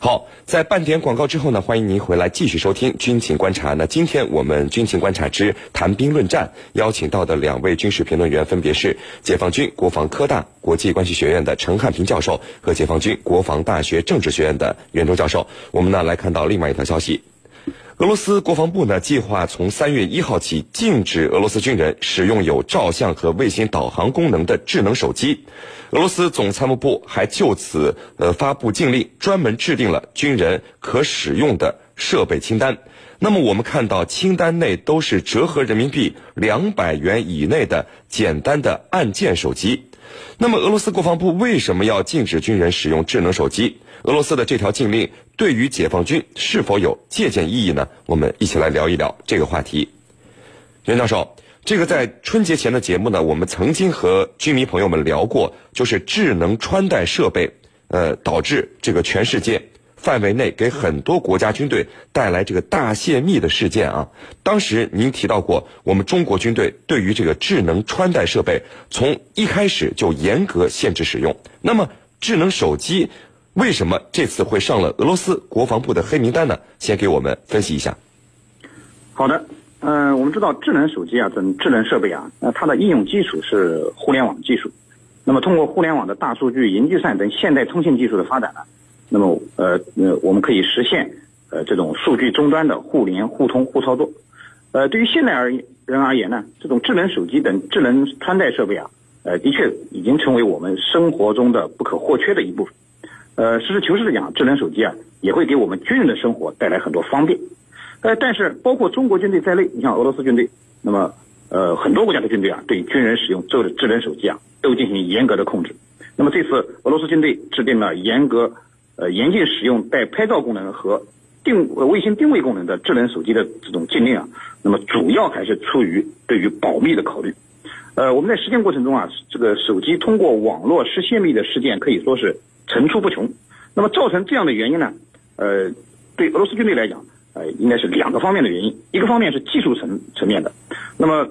好，在半点广告之后呢，欢迎您回来继续收听军情观察。那今天我们军情观察之谈兵论战，邀请到的两位军事评论员分别是解放军国防科大国际关系学院的陈汉平教授和解放军国防大学政治学院的袁周教授。我们呢来看到另外一条消息。俄罗斯国防部呢计划从三月一号起禁止俄罗斯军人使用有照相和卫星导航功能的智能手机。俄罗斯总参谋部还就此呃发布禁令，专门制定了军人可使用的设备清单。那么我们看到清单内都是折合人民币两百元以内的简单的按键手机。那么俄罗斯国防部为什么要禁止军人使用智能手机？俄罗斯的这条禁令对于解放军是否有借鉴意义呢？我们一起来聊一聊这个话题。袁教授，这个在春节前的节目呢，我们曾经和军迷朋友们聊过，就是智能穿戴设备，呃，导致这个全世界范围内给很多国家军队带来这个大泄密的事件啊。当时您提到过，我们中国军队对于这个智能穿戴设备从一开始就严格限制使用。那么智能手机。为什么这次会上了俄罗斯国防部的黑名单呢？先给我们分析一下。好的，嗯，我们知道智能手机啊，这种智能设备啊，那它的应用基础是互联网技术。那么通过互联网的大数据、云计算等现代通信技术的发展呢，那么呃呃，我们可以实现呃这种数据终端的互联互通互操作。呃，对于现代而人而言呢，这种智能手机等智能穿戴设备啊，呃，的确已经成为我们生活中的不可或缺的一部分。呃，实事求是的讲，智能手机啊，也会给我们军人的生活带来很多方便。呃，但是包括中国军队在内，你像俄罗斯军队，那么呃很多国家的军队啊，对军人使用这个智能手机啊，都进行严格的控制。那么这次俄罗斯军队制定了严格呃严禁使用带拍照功能和定卫星定位功能的智能手机的这种禁令啊，那么主要还是出于对于保密的考虑。呃，我们在实践过程中啊，这个手机通过网络失泄密的事件可以说是。层出不穷，那么造成这样的原因呢？呃，对俄罗斯军队来讲，呃，应该是两个方面的原因。一个方面是技术层层面的，那么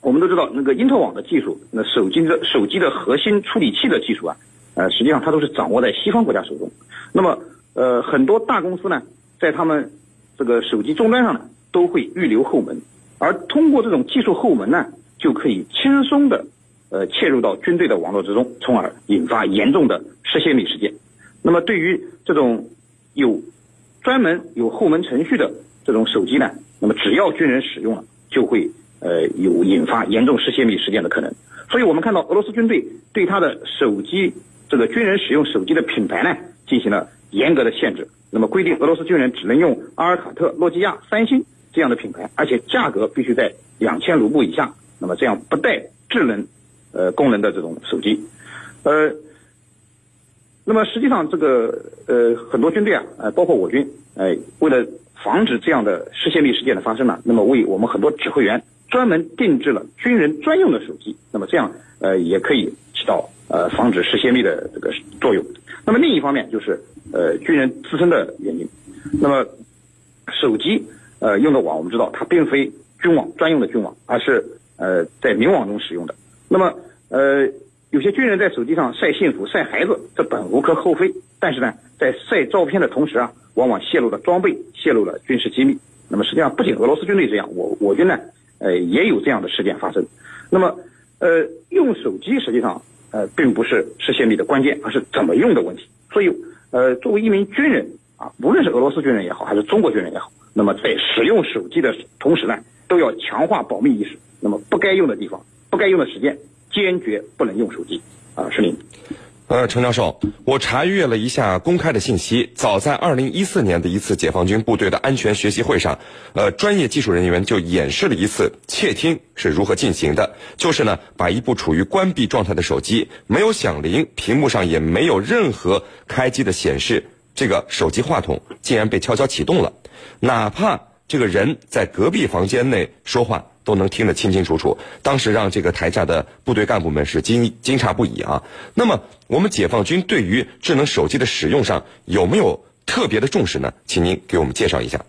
我们都知道，那个因特网的技术，那手机的手机的核心处理器的技术啊，呃，实际上它都是掌握在西方国家手中。那么，呃，很多大公司呢，在他们这个手机终端上呢，都会预留后门，而通过这种技术后门呢，就可以轻松的。呃，切入到军队的网络之中，从而引发严重的失泄密事件。那么，对于这种有专门有后门程序的这种手机呢，那么只要军人使用了，就会呃有引发严重失泄密事件的可能。所以我们看到俄罗斯军队对他的手机这个军人使用手机的品牌呢，进行了严格的限制。那么规定俄罗斯军人只能用阿尔卡特、诺基亚、三星这样的品牌，而且价格必须在两千卢布以下。那么这样不带智能。呃，功能的这种手机，呃，那么实际上这个呃很多军队啊，呃包括我军，呃为了防止这样的失泄密事件的发生呢，那么为我们很多指挥员专门定制了军人专用的手机，那么这样呃也可以起到呃防止失泄密的这个作用。那么另一方面就是呃军人自身的原因，那么手机呃用的网我们知道它并非军网专用的军网，而是呃在明网中使用的。那么，呃，有些军人在手机上晒幸福、晒孩子，这本无可厚非。但是呢，在晒照片的同时啊，往往泄露了装备，泄露了军事机密。那么，实际上不仅俄罗斯军队这样，我我军呢，呃，也有这样的事件发生。那么，呃，用手机实际上，呃，并不是实现密的关键，而是怎么用的问题。所以，呃，作为一名军人啊，无论是俄罗斯军人也好，还是中国军人也好，那么在使用手机的同时呢，都要强化保密意识。那么，不该用的地方。不该用的时间，坚决不能用手机。啊，是您。呃，陈教授，我查阅了一下公开的信息，早在二零一四年的一次解放军部队的安全学习会上，呃，专业技术人员就演示了一次窃听是如何进行的。就是呢，把一部处于关闭状态的手机，没有响铃，屏幕上也没有任何开机的显示，这个手机话筒竟然被悄悄启动了，哪怕这个人在隔壁房间内说话。都能听得清清楚楚，当时让这个台下的部队干部们是惊惊诧不已啊。那么，我们解放军对于智能手机的使用上有没有特别的重视呢？请您给我们介绍一下。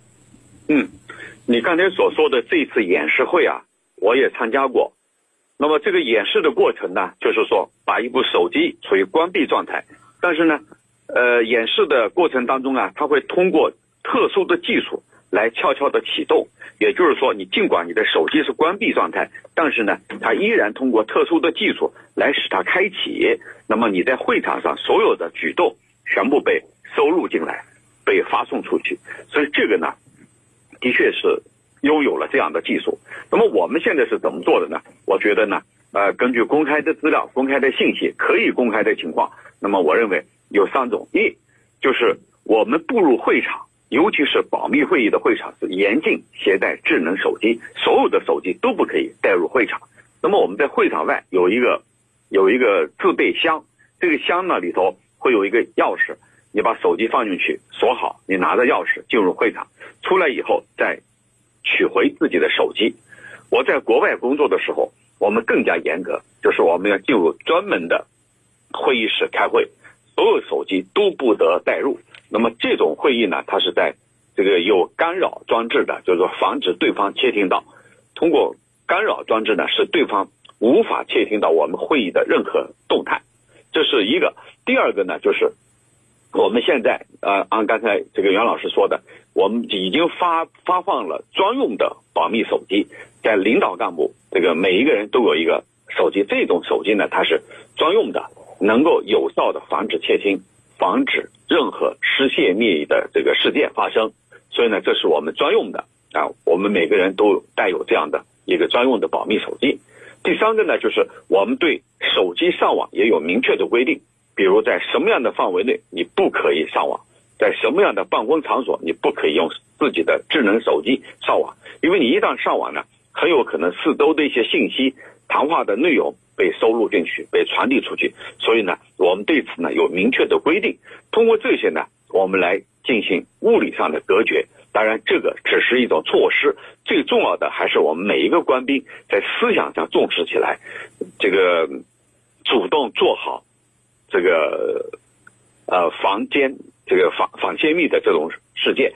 嗯，你刚才所说的这次演示会啊，我也参加过。那么这个演示的过程呢，就是说把一部手机处于关闭状态，但是呢，呃演示的过程当中啊，它会通过特殊的技术来悄悄的启动。也就是说，你尽管你的手机是关闭状态，但是呢，它依然通过特殊的技术来使它开启。那么你在会场上所有的举动全部被收录进来，被发送出去。所以这个呢，的确是拥有了这样的技术。那么我们现在是怎么做的呢？我觉得呢，呃，根据公开的资料、公开的信息、可以公开的情况，那么我认为有三种：一就是我们步入会场。尤其是保密会议的会场是严禁携带智能手机，所有的手机都不可以带入会场。那么我们在会场外有一个有一个自备箱，这个箱呢里头会有一个钥匙，你把手机放进去锁好，你拿着钥匙进入会场，出来以后再取回自己的手机。我在国外工作的时候，我们更加严格，就是我们要进入专门的会议室开会，所有手机都不得带入。那么这种会议呢，它是在这个有干扰装置的，就是说防止对方窃听到。通过干扰装置呢，使对方无法窃听到我们会议的任何动态。这是一个。第二个呢，就是我们现在呃，按刚才这个袁老师说的，我们已经发发放了专用的保密手机，在领导干部这个每一个人都有一个手机。这种手机呢，它是专用的，能够有效的防止窃听。防止任何失窃灭的这个事件发生，所以呢，这是我们专用的啊，我们每个人都带有这样的一个专用的保密手机。第三个呢，就是我们对手机上网也有明确的规定，比如在什么样的范围内你不可以上网，在什么样的办公场所你不可以用自己的智能手机上网，因为你一旦上网呢，很有可能四周的一些信息、谈话的内容。被收录进去，被传递出去，所以呢，我们对此呢有明确的规定。通过这些呢，我们来进行物理上的隔绝。当然，这个只是一种措施，最重要的还是我们每一个官兵在思想上重视起来，这个主动做好这个呃防奸、这个防防泄密的这种事件，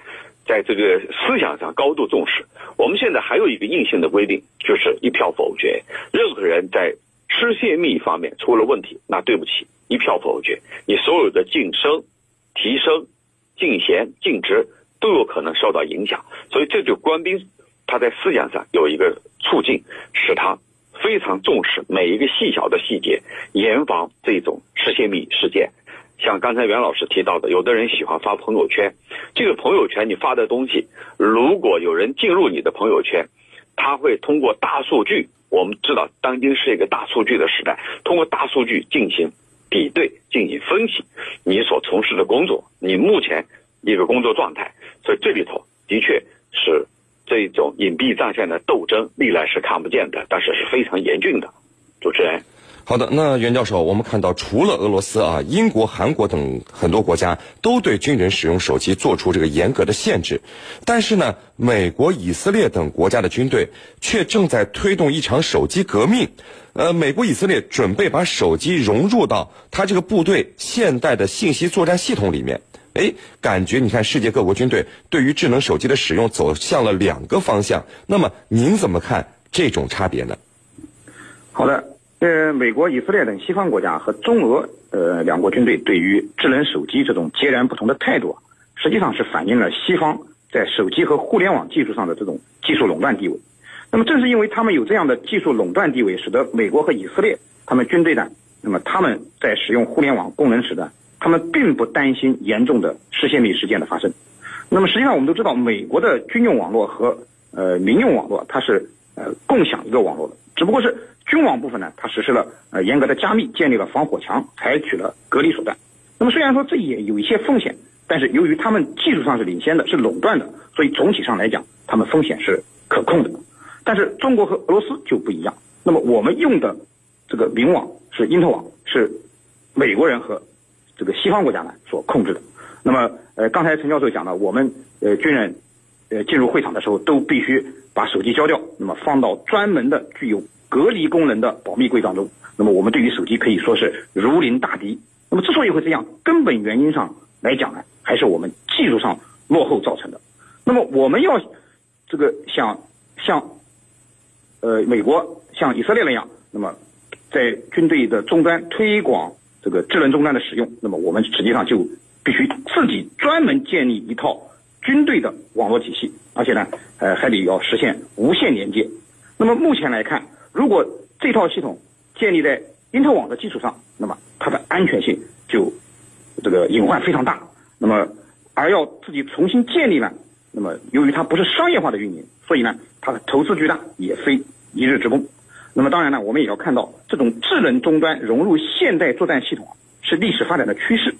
在这个思想上高度重视。我们现在还有一个硬性的规定，就是一票否决，任何人在。失泄密方面出了问题，那对不起，一票否决，你所有的晋升、提升、进衔、晋职都有可能受到影响。所以，这就官兵他在思想上有一个促进，使他非常重视每一个细小的细节，严防这种失泄密事件。像刚才袁老师提到的，有的人喜欢发朋友圈，这个朋友圈你发的东西，如果有人进入你的朋友圈，他会通过大数据。我们知道，当今是一个大数据的时代，通过大数据进行比对、进行分析，你所从事的工作，你目前一个工作状态，所以这里头的确是这种隐蔽战线的斗争，历来是看不见的，但是是非常严峻的。主持人。好的，那袁教授，我们看到除了俄罗斯啊，英国、韩国等很多国家都对军人使用手机做出这个严格的限制，但是呢，美国、以色列等国家的军队却正在推动一场手机革命。呃，美国、以色列准备把手机融入到他这个部队现代的信息作战系统里面。哎，感觉你看，世界各国军队对于智能手机的使用走向了两个方向。那么您怎么看这种差别呢？好的。呃，美国、以色列等西方国家和中俄呃两国军队对于智能手机这种截然不同的态度，实际上是反映了西方在手机和互联网技术上的这种技术垄断地位。那么正是因为他们有这样的技术垄断地位，使得美国和以色列他们军队呢，那么他们在使用互联网功能时呢，他们并不担心严重的失泄密事件的发生。那么实际上我们都知道，美国的军用网络和呃民用网络它是呃共享一个网络的，只不过是。军网部分呢，它实施了呃严格的加密，建立了防火墙，采取了隔离手段。那么虽然说这也有一些风险，但是由于他们技术上是领先的，是垄断的，所以总体上来讲，他们风险是可控的。但是中国和俄罗斯就不一样。那么我们用的这个明网是因特网，是美国人和这个西方国家呢所控制的。那么呃刚才陈教授讲了，我们呃军人呃进入会场的时候都必须把手机交掉，那么放到专门的具有隔离功能的保密柜当中，那么我们对于手机可以说是如临大敌。那么之所以会这样，根本原因上来讲呢，还是我们技术上落后造成的。那么我们要这个像像呃美国、像以色列那样，那么在军队的终端推广这个智能终端的使用，那么我们实际上就必须自己专门建立一套军队的网络体系，而且呢，呃，还得要实现无线连接。那么目前来看，如果这套系统建立在因特网的基础上，那么它的安全性就这个隐患非常大。那么而要自己重新建立呢，那么由于它不是商业化的运营，所以呢，它的投资巨大，也非一日之功。那么当然呢，我们也要看到这种智能终端融入现代作战系统是历史发展的趋势。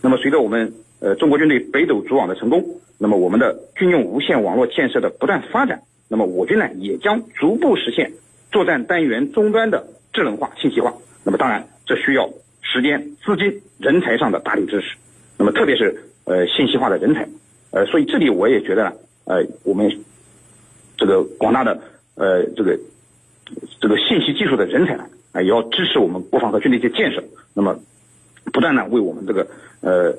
那么随着我们呃中国军队北斗组网的成功，那么我们的军用无线网络建设的不断发展，那么我军呢也将逐步实现作战单元终端的智能化、信息化。那么当然，这需要时间、资金、人才上的大力支持。那么特别是呃信息化的人才，呃，所以这里我也觉得呢，呃，我们这个广大的呃这个。这个信息技术的人才呢，啊，也要支持我们国防和军队的建设。那么，不断的为我们这个呃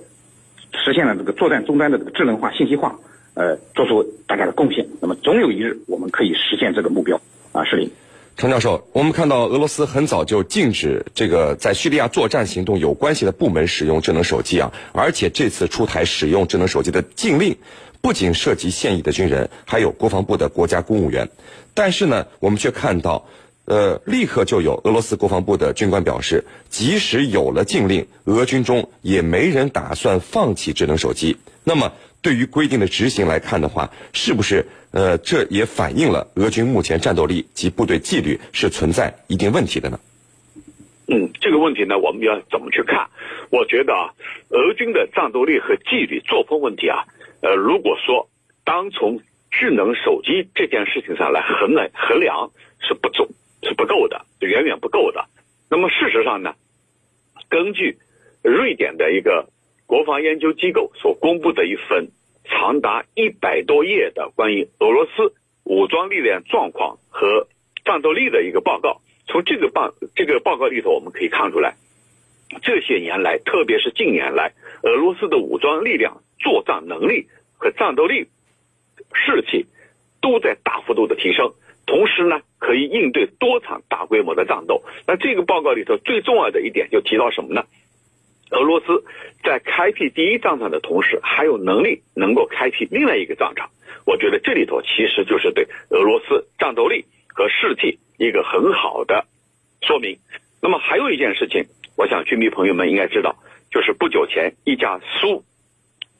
实现了这个作战终端的这个智能化、信息化，呃，做出大家的贡献。那么，总有一日我们可以实现这个目标。啊，是林，陈教授，我们看到俄罗斯很早就禁止这个在叙利亚作战行动有关系的部门使用智能手机啊，而且这次出台使用智能手机的禁令，不仅涉及现役的军人，还有国防部的国家公务员。但是呢，我们却看到，呃，立刻就有俄罗斯国防部的军官表示，即使有了禁令，俄军中也没人打算放弃智能手机。那么，对于规定的执行来看的话，是不是呃，这也反映了俄军目前战斗力及部队纪律是存在一定问题的呢？嗯，这个问题呢，我们要怎么去看？我觉得啊，俄军的战斗力和纪律作风问题啊，呃，如果说当从智能手机这件事情上来衡量衡量是不足是不够的，远远不够的。那么事实上呢，根据瑞典的一个国防研究机构所公布的一份长达一百多页的关于俄罗斯武装力量状况和战斗力的一个报告，从这个报这个报告里头我们可以看出来，这些年来，特别是近年来，俄罗斯的武装力量作战能力和战斗力。士气都在大幅度的提升，同时呢，可以应对多场大规模的战斗。那这个报告里头最重要的一点就提到什么呢？俄罗斯在开辟第一战场的同时，还有能力能够开辟另外一个战场。我觉得这里头其实就是对俄罗斯战斗力和士气一个很好的说明。那么还有一件事情，我想军迷朋友们应该知道，就是不久前一架苏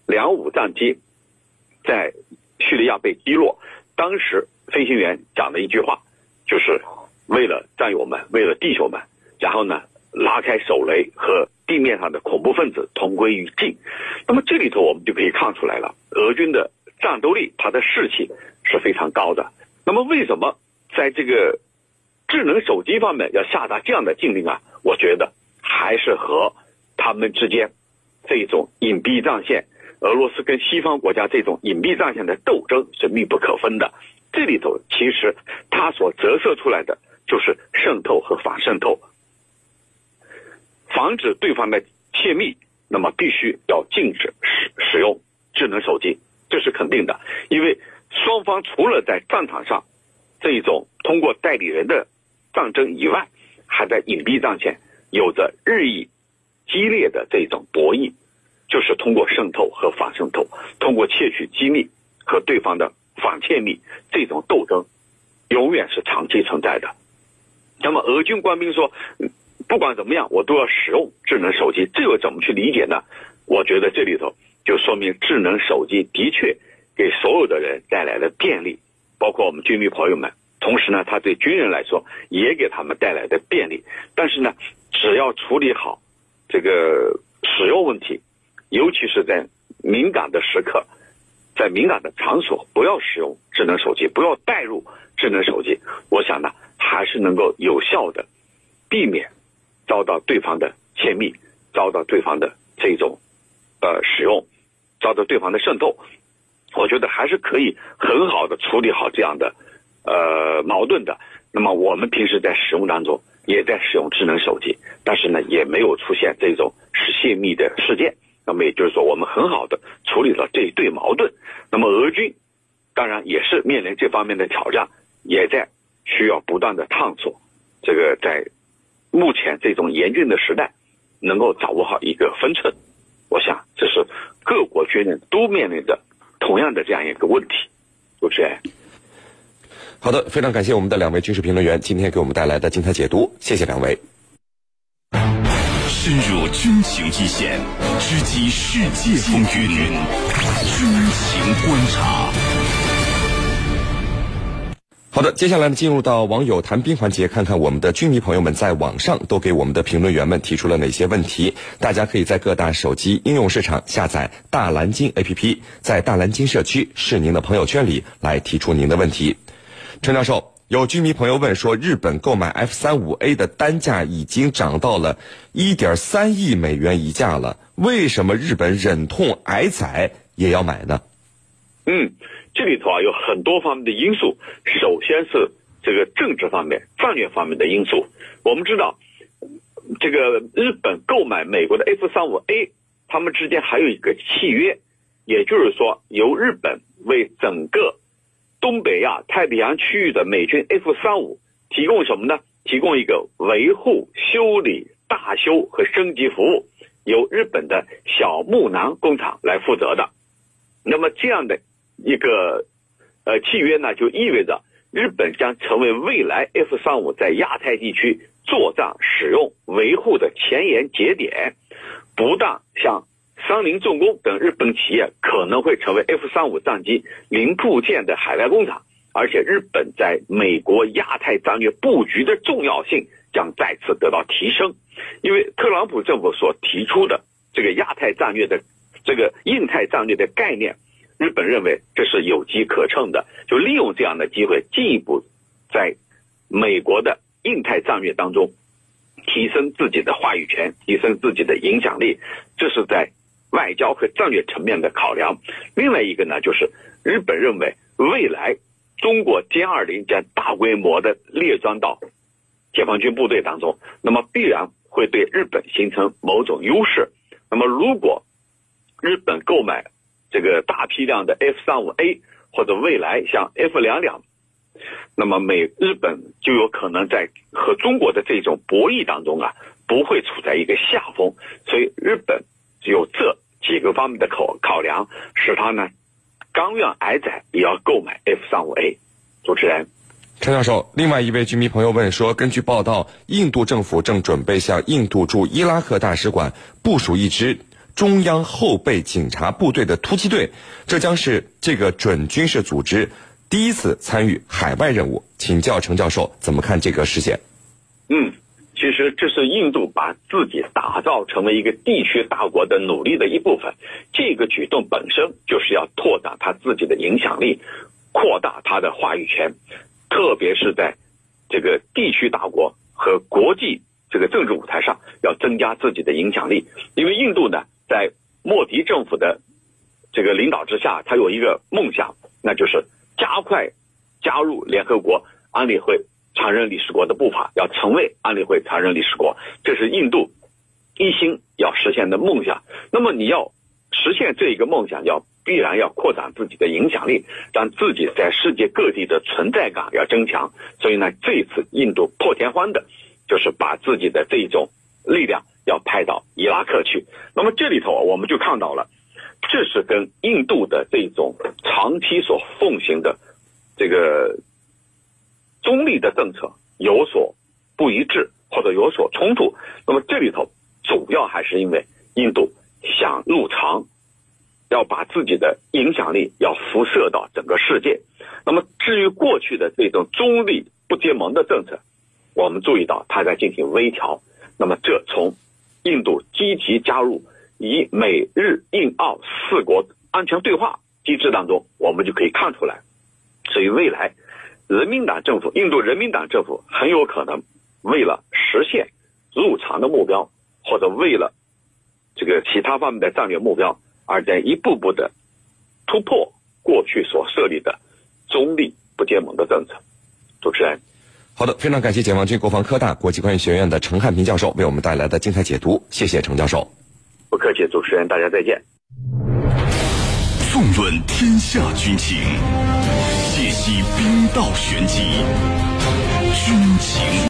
两五战机在。叙利亚被击落，当时飞行员讲的一句话，就是为了战友们，为了弟兄们，然后呢，拉开手雷和地面上的恐怖分子同归于尽。那么这里头我们就可以看出来了，俄军的战斗力，他的士气是非常高的。那么为什么在这个智能手机方面要下达这样的禁令啊？我觉得还是和他们之间这种隐蔽战线。俄罗斯跟西方国家这种隐蔽战线的斗争是密不可分的，这里头其实它所折射出来的就是渗透和反渗透，防止对方的窃密，那么必须要禁止使使用智能手机，这是肯定的，因为双方除了在战场上这一种通过代理人的战争以外，还在隐蔽战线有着日益激烈的这种博弈。就是通过渗透和反渗透，通过窃取机密和对方的反窃密，这种斗争永远是长期存在的。那么俄军官兵说，不管怎么样，我都要使用智能手机，这个怎么去理解呢？我觉得这里头就说明智能手机的确给所有的人带来了便利，包括我们军迷朋友们。同时呢，他对军人来说也给他们带来的便利。但是呢，只要处理好这个使用问题。尤其是在敏感的时刻，在敏感的场所，不要使用智能手机，不要带入智能手机。我想呢，还是能够有效的避免遭到对方的泄密，遭到对方的这种呃使用，遭到对方的渗透。我觉得还是可以很好的处理好这样的呃矛盾的。那么我们平时在使用当中也在使用智能手机，但是呢，也没有出现这种泄密的事件。那么也就是说，我们很好的处理了这一对矛盾。那么俄军当然也是面临这方面的挑战，也在需要不断的探索。这个在目前这种严峻的时代，能够掌握好一个分寸，我想这是各国军人都面临的同样的这样一个问题。主持人，好的，非常感谢我们的两位军事评论员今天给我们带来的精彩解读，谢谢两位。深入军情一线，直击世界风云，军情观察。好的，接下来呢，进入到网友谈兵环节，看看我们的军迷朋友们在网上都给我们的评论员们提出了哪些问题。大家可以在各大手机应用市场下载大蓝鲸 APP，在大蓝鲸社区是您的朋友圈里来提出您的问题。陈教授，有军迷朋友问说，日本购买 F 三五 A 的单价已经涨到了一点三亿美元一架了，为什么日本忍痛挨宰也要买呢？嗯。这里头啊有很多方面的因素，首先是这个政治方面、战略方面的因素。我们知道，这个日本购买美国的 F 三五 A，他们之间还有一个契约，也就是说，由日本为整个东北亚太平洋区域的美军 F 三五提供什么呢？提供一个维护、修理、大修和升级服务，由日本的小木南工厂来负责的。那么这样的。一个呃契约呢，就意味着日本将成为未来 F 三五在亚太地区作战、使用、维护的前沿节点。不但像三菱重工等日本企业可能会成为 F 三五战机零部件的海外工厂，而且日本在美国亚太战略布局的重要性将再次得到提升。因为特朗普政府所提出的这个亚太战略的这个印太战略的概念。日本认为这是有机可乘的，就利用这样的机会，进一步在美国的印太战略当中提升自己的话语权，提升自己的影响力。这是在外交和战略层面的考量。另外一个呢，就是日本认为未来中国歼二零将大规模的列装到解放军部队当中，那么必然会对日本形成某种优势。那么如果日本购买，这个大批量的 F 三五 A 或者未来像 F 两两，那么美日本就有可能在和中国的这种博弈当中啊，不会处在一个下风，所以日本有这几个方面的考考量，使他呢甘愿挨宰也要购买 F 三五 A。主持人，陈教授，另外一位居民朋友问说，根据报道，印度政府正准备向印度驻伊拉克大使馆部署一支。中央后备警察部队的突击队，这将是这个准军事组织第一次参与海外任务。请教程教授怎么看这个事件？嗯，其实这是印度把自己打造成为一个地区大国的努力的一部分。这个举动本身就是要拓展他自己的影响力，扩大他的话语权，特别是在这个地区大国和国际这个政治舞台上，要增加自己的影响力。因为印度呢。在莫迪政府的这个领导之下，他有一个梦想，那就是加快加入联合国安理会常任理事国的步伐，要成为安理会常任理事国，这是印度一心要实现的梦想。那么你要实现这一个梦想，要必然要扩展自己的影响力，让自己在世界各地的存在感要增强。所以呢，这一次印度破天荒的，就是把自己的这种力量。要派到伊拉克去，那么这里头我们就看到了，这是跟印度的这种长期所奉行的这个中立的政策有所不一致或者有所冲突。那么这里头主要还是因为印度想入常，要把自己的影响力要辐射到整个世界。那么至于过去的这种中立不结盟的政策，我们注意到它在进行微调。那么这从印度积极加入以美日印澳四国安全对话机制当中，我们就可以看出来，所以未来人民党政府，印度人民党政府很有可能为了实现入常的目标，或者为了这个其他方面的战略目标，而在一步步的突破过去所设立的中立不结盟的政策。主持人。好的，非常感谢解放军国防科大国际关系学院的陈汉平教授为我们带来的精彩解读，谢谢陈教授。不客气，主持人，大家再见。纵论天下军情，解析兵道玄机，军情。